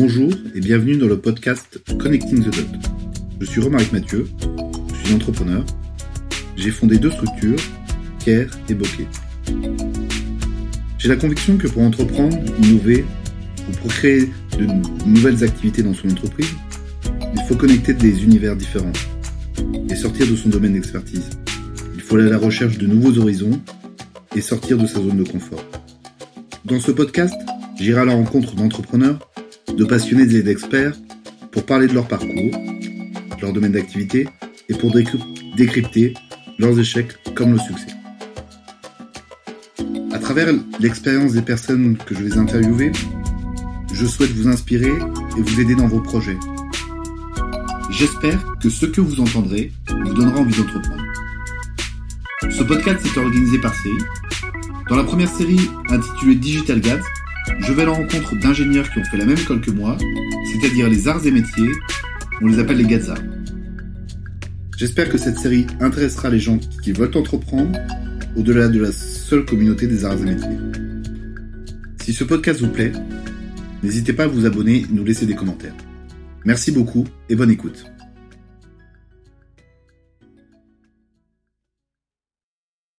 Bonjour et bienvenue dans le podcast Connecting the Dot. Je suis Romaric Mathieu, je suis entrepreneur. J'ai fondé deux structures, Care et Bokeh. J'ai la conviction que pour entreprendre, innover ou pour créer de nouvelles activités dans son entreprise, il faut connecter des univers différents et sortir de son domaine d'expertise. Il faut aller à la recherche de nouveaux horizons et sortir de sa zone de confort. Dans ce podcast, j'irai à la rencontre d'entrepreneurs, de passionnés et d'experts pour parler de leur parcours, de leur domaine d'activité et pour décrypter leurs échecs comme le succès. À travers l'expérience des personnes que je vais interviewer, je souhaite vous inspirer et vous aider dans vos projets. J'espère que ce que vous entendrez vous donnera envie d'entreprendre. Ce podcast est organisé par série. Dans la première série intitulée Digital Gads, je vais à la rencontre d'ingénieurs qui ont fait la même école que moi, c'est-à-dire les arts et métiers, on les appelle les Gazas. J'espère que cette série intéressera les gens qui veulent entreprendre au-delà de la seule communauté des arts et métiers. Si ce podcast vous plaît, n'hésitez pas à vous abonner et nous laisser des commentaires. Merci beaucoup et bonne écoute.